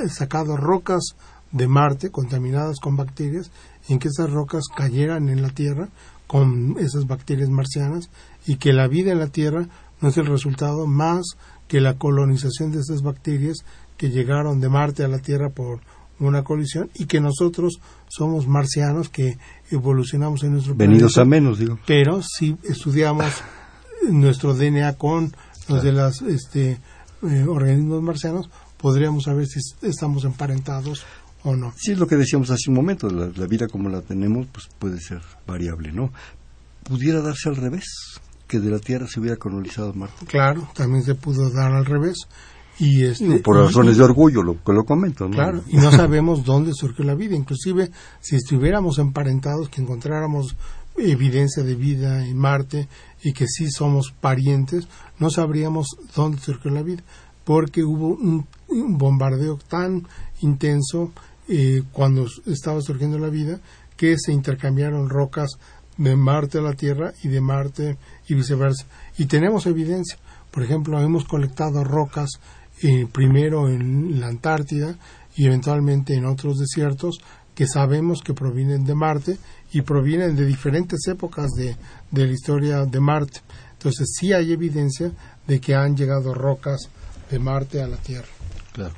sacado rocas de Marte contaminadas con bacterias en que esas rocas cayeran en la Tierra con esas bacterias marcianas y que la vida en la Tierra no es el resultado más que la colonización de esas bacterias que llegaron de Marte a la Tierra por una colisión y que nosotros somos marcianos que evolucionamos en nuestro Venidos a menos, digo. Pero si estudiamos nuestro DNA con los de los este, eh, organismos marcianos, podríamos saber si estamos emparentados o no. Sí, es lo que decíamos hace un momento, la, la vida como la tenemos pues puede ser variable, ¿no? ¿Pudiera darse al revés? que de la Tierra se hubiera colonizado Marte. Claro, también se pudo dar al revés. Y este, por razones de orgullo, lo que lo comento. ¿no? Claro, y no sabemos dónde surgió la vida. Inclusive, si estuviéramos emparentados, que encontráramos evidencia de vida en Marte y que sí somos parientes, no sabríamos dónde surgió la vida, porque hubo un, bombardeo tan intenso eh, cuando estaba surgiendo la vida que se intercambiaron rocas de Marte a la Tierra y de Marte y viceversa. Y tenemos evidencia. Por ejemplo, hemos colectado rocas eh, primero en la Antártida y eventualmente en otros desiertos que sabemos que provienen de Marte y provienen de diferentes épocas de, de la historia de Marte. Entonces sí hay evidencia de que han llegado rocas de Marte a la Tierra. Claro.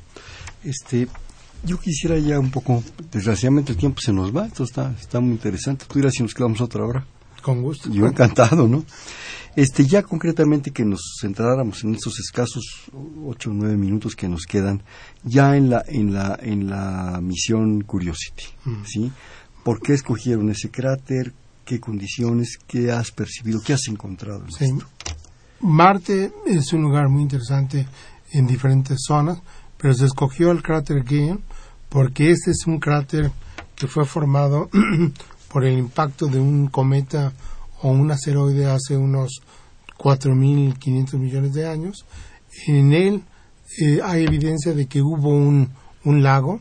Este, yo quisiera ya un poco, desgraciadamente el tiempo se nos va, esto está, está muy interesante. Tú dirás si nos quedamos otra hora. Con gusto. Yo encantado, ¿no? Este, ya concretamente que nos centráramos en estos escasos ocho o nueve minutos que nos quedan, ya en la, en la, en la misión Curiosity, mm. ¿sí? ¿Por qué escogieron ese cráter? ¿Qué condiciones? ¿Qué has percibido? ¿Qué has encontrado en Marte es un lugar muy interesante en diferentes zonas, pero se escogió el cráter Gale porque este es un cráter que fue formado *clears throat* por el impacto de un cometa o un asteroide hace unos 4.500 millones de años. En él eh, hay evidencia de que hubo un, un lago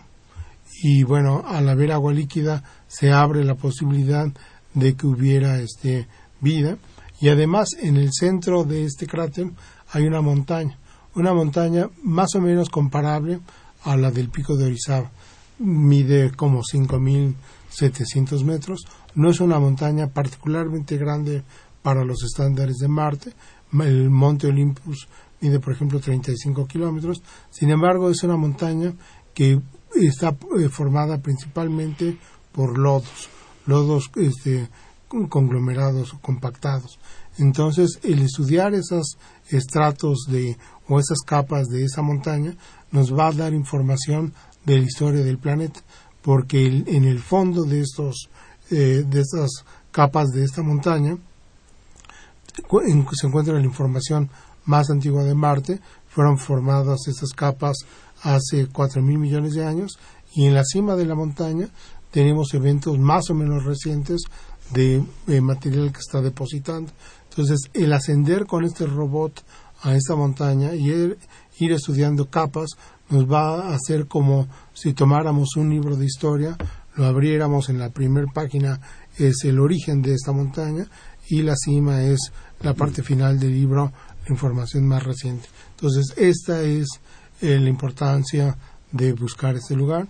y bueno, al haber agua líquida se abre la posibilidad de que hubiera este vida y además en el centro de este cráter hay una montaña, una montaña más o menos comparable a la del pico de Orizaba. Mide como 5.700 metros. No es una montaña particularmente grande para los estándares de Marte. El monte Olympus mide, por ejemplo, 35 kilómetros. Sin embargo, es una montaña que está eh, formada principalmente por lodos, lodos este, conglomerados o compactados. Entonces, el estudiar esos estratos de, o esas capas de esa montaña nos va a dar información de la historia del planeta, porque en el fondo de estos eh, de estas capas de esta montaña se encuentra la información más antigua de Marte. Fueron formadas estas capas hace cuatro mil millones de años y en la cima de la montaña tenemos eventos más o menos recientes de material que está depositando. Entonces, el ascender con este robot a esta montaña y ir, ir estudiando capas nos va a hacer como si tomáramos un libro de historia, lo abriéramos en la primera página es el origen de esta montaña y la cima es la parte final del libro, la información más reciente. Entonces, esta es eh, la importancia de buscar este lugar,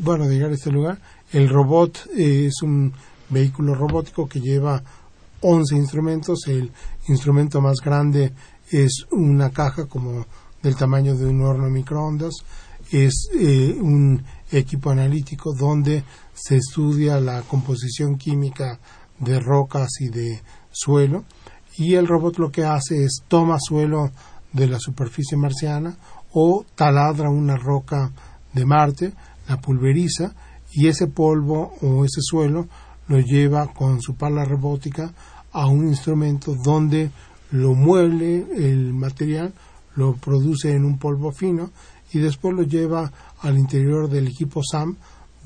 bueno, de llegar a este lugar. El robot eh, es un vehículo robótico que lleva 11 instrumentos. El instrumento más grande es una caja como del tamaño de un horno microondas. Es eh, un equipo analítico donde se estudia la composición química de rocas y de suelo. Y el robot lo que hace es toma suelo de la superficie marciana o taladra una roca de Marte, la pulveriza y ese polvo o ese suelo lo lleva con su pala robótica a un instrumento donde lo muele el material, lo produce en un polvo fino y después lo lleva al interior del equipo SAM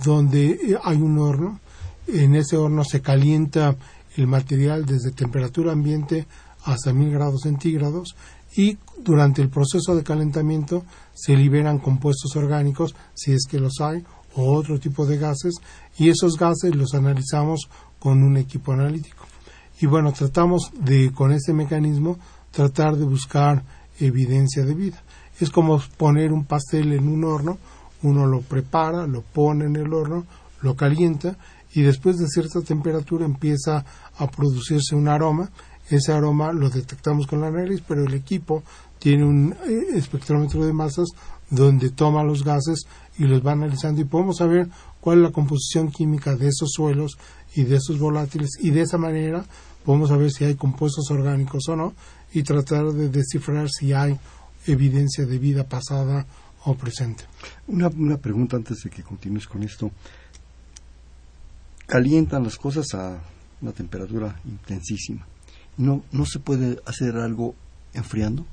donde eh, hay un horno. En ese horno se calienta el material desde temperatura ambiente hasta mil grados centígrados y durante el proceso de calentamiento se liberan compuestos orgánicos si es que los hay o otro tipo de gases y esos gases los analizamos con un equipo analítico. Y bueno, tratamos de, con este mecanismo, tratar de buscar evidencia de vida. Es como poner un pastel en un horno, uno lo prepara, lo pone en el horno, lo calienta y después de cierta temperatura empieza a producirse un aroma. Ese aroma lo detectamos con la nariz, pero el equipo tiene un eh, espectrómetro de masas donde toma los gases y los va analizando y podemos saber cuál es la composición química de esos suelos y de esos volátiles y de esa manera podemos saber si hay compuestos orgánicos o no y tratar de descifrar si hay evidencia de vida pasada o presente. Una, una pregunta antes de que continúes con esto. Calientan las cosas a una temperatura intensísima. ¿No, no se puede hacer algo enfriando?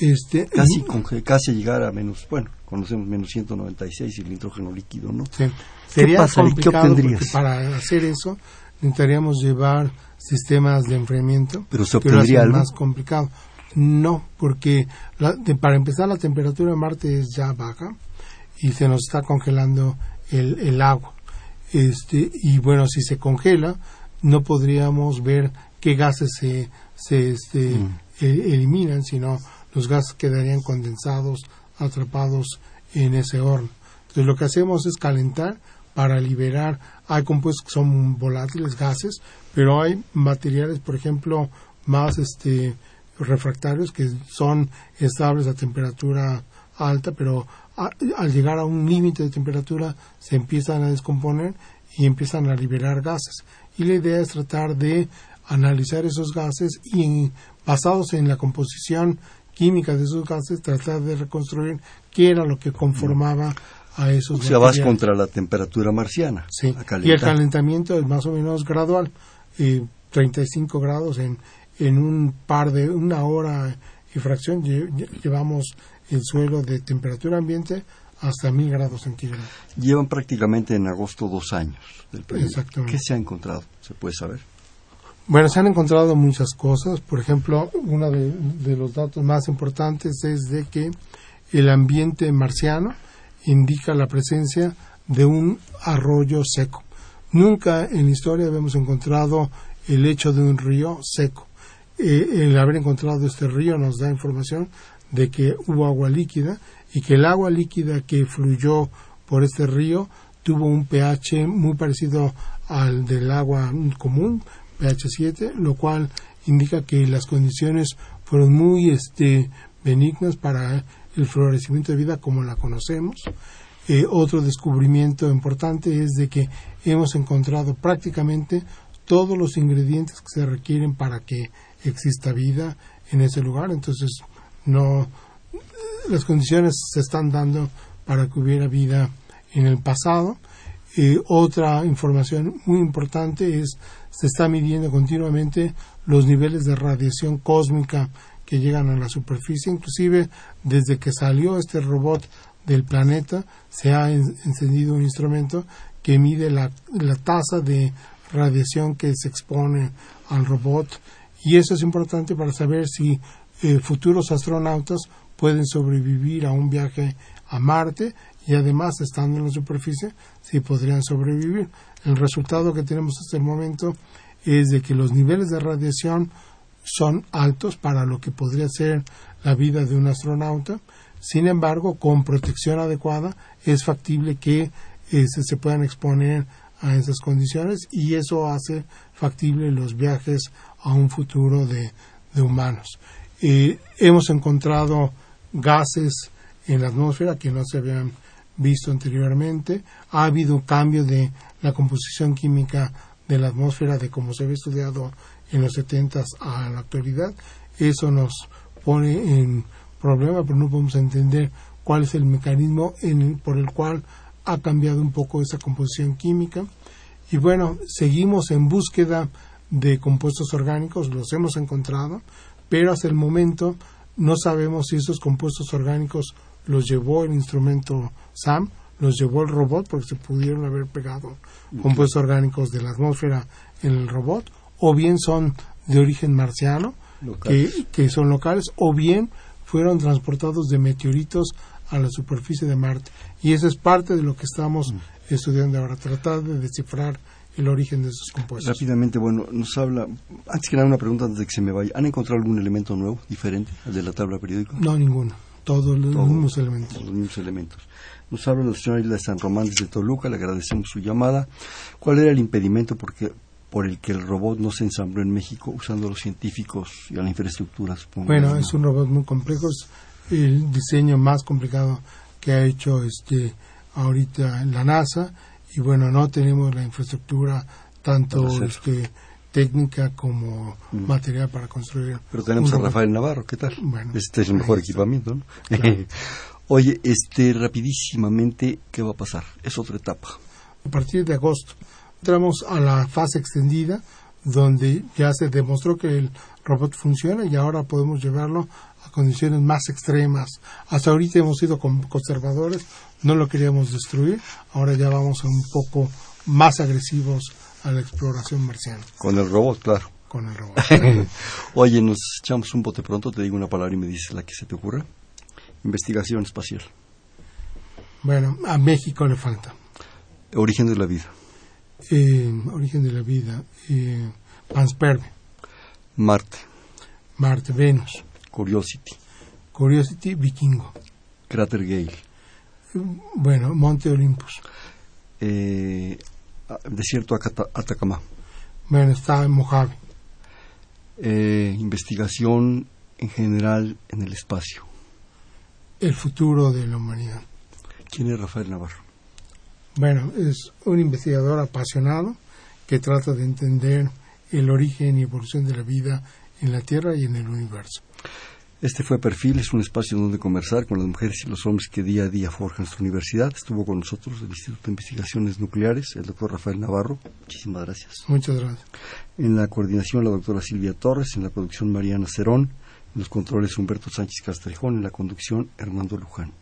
Este, casi, casi llegar a menos, bueno, conocemos menos 196 y el nitrógeno líquido, ¿no? Sí. Sería complicado para hacer eso necesitaríamos llevar sistemas de enfriamiento. Pero se obtendría algo más complicado. No, porque para empezar la temperatura de Marte es ya baja y se nos está congelando el, el agua. Este, y bueno, si se congela, no podríamos ver qué gases se, se este, mm. e, eliminan, sino los gases quedarían condensados, atrapados en ese horno. Entonces lo que hacemos es calentar para liberar, hay compuestos que son volátiles, gases, pero hay materiales, por ejemplo, más este refractarios que son estables a temperatura alta, pero al llegar a un límite de temperatura se empiezan a descomponer y empiezan a liberar gases. Y la idea es tratar de analizar esos gases y basados en la composición química de esos gases tratar de reconstruir qué era lo que conformaba a esos O sea, vas contra la temperatura marciana. Sí, y el calentamiento es más o menos gradual, eh, 35 grados en, en un par de, una hora y fracción llevamos el suelo de temperatura ambiente hasta mil grados centígrados. Llevan prácticamente en agosto dos años del Exactamente. ¿Qué se ha encontrado? ¿Se puede saber? Bueno, se han encontrado muchas cosas. Por ejemplo, uno de, los datos más importantes es de que el ambiente marciano indica la presencia de un arroyo seco. Nunca en la historia habíamos encontrado el hecho de un río seco. Eh, el haber encontrado este río nos da información de que hubo agua líquida y que el agua líquida que fluyó por este río tuvo un pH muy parecido al del agua común, pH 7, lo cual indica que las condiciones fueron muy este, benignas para el florecimiento de vida como la conocemos. Eh, otro descubrimiento importante es de que hemos encontrado prácticamente todos los ingredientes que se requieren para que exista vida en ese lugar. Entonces, no las condiciones se están dando para que hubiera vida en el pasado. Eh, otra información muy importante es se está midiendo continuamente los niveles de radiación cósmica que llegan a la superficie, inclusive desde que salió este robot del planeta se ha encendido un instrumento que mide la, la tasa de radiación que se expone al robot y eso es importante para saber si eh, futuros astronautas pueden sobrevivir a un viaje a Marte y además estando en la superficie si podrían sobrevivir. El resultado que tenemos hasta el momento es de que los niveles de radiación son altos para lo que podría ser la vida de un astronauta. Sin embargo, con protección adecuada es factible que eh, se, puedan exponer a esas condiciones y eso hace factible los viajes a un futuro de, humanos. Eh, hemos encontrado gases en la atmósfera que no se habían visto anteriormente. Ha habido un cambio de la composición química de la atmósfera de como se había estudiado en los 70 a la actualidad. Eso nos pone en problema, pero no podemos entender cuál es el mecanismo por el cual ha cambiado un poco esa composición química. Y bueno, seguimos en búsqueda de compuestos orgánicos, los hemos encontrado, pero hasta el momento no sabemos si esos compuestos orgánicos los llevó el instrumento SAM, los llevó el robot, porque se pudieron haber pegado compuestos orgánicos de la atmósfera en el robot, o bien son de origen marciano, que, son locales, o bien fueron transportados de meteoritos a la superficie de Marte. Y eso es parte de lo que estamos mm. estudiando ahora, tratar de descifrar el origen de esos compuestos. Rápidamente, bueno, nos habla, antes que nada una pregunta antes de que se me vaya, ¿han encontrado algún elemento nuevo, diferente al de la tabla periódica? No, ninguno, todos los mismos elementos. Los mismos elementos. Nos habla la señora Isla de San Román desde Toluca, le agradecemos su llamada. ¿Cuál era el impedimento porque, por el que el robot no se ensambló en México usando a los científicos y a la infraestructura? Bueno, es un robot muy complejo, es el diseño más complicado que ha hecho este ahorita la NASA y bueno, no tenemos la infraestructura tanto este, técnica como mm. material para construir. Pero tenemos a Rafael Navarro, ¿qué tal? Bueno, este es el mejor equipamiento, ¿no? *laughs* Oye, este, rapidísimamente, ¿qué va a pasar? Es otra etapa. A partir de agosto entramos a la fase extendida, donde ya se demostró que el robot funciona y ahora podemos llevarlo a condiciones más extremas. Hasta ahorita hemos sido conservadores, no lo queríamos destruir, ahora ya vamos a un poco más agresivos a la exploración marciana. Con el robot, claro. Con el robot. *laughs* Oye, nos echamos un bote pronto, te digo una palabra y me dices la que se te ocurra. Investigación espacial. Bueno, a México le falta. Origen de la vida. Eh, origen de la vida. Eh. Marte. Marte, Venus. Curiosity. Curiosity, Vikingo. Cráter Gale. Bueno, Monte Olympus. Eh, desierto Atacama. Bueno, está en Mojave. Eh, investigación en general en el espacio. El futuro de la humanidad. ¿Quién es Rafael Navarro? Bueno, es un investigador apasionado que trata de entender el origen y evolución de la vida en la Tierra y en el universo. Este fue Perfil, es un espacio donde conversar con las mujeres y los hombres que día a día forjan nuestra universidad. Estuvo con nosotros el Instituto de Investigaciones Nucleares, el doctor Rafael Navarro. Muchísimas gracias. Muchas gracias. En la coordinación la doctora Silvia Torres, en la producción Mariana Cerón, en los controles Humberto Sánchez Castrejón, en la conducción Hernando Luján.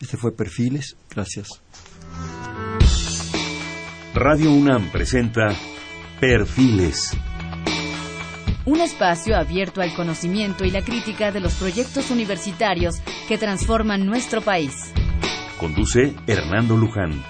Este fue Perfiles. Gracias. Radio UNAM presenta Perfiles un espacio abierto al conocimiento y la crítica de los proyectos universitarios que transforman nuestro país. Conduce Hernando Luján.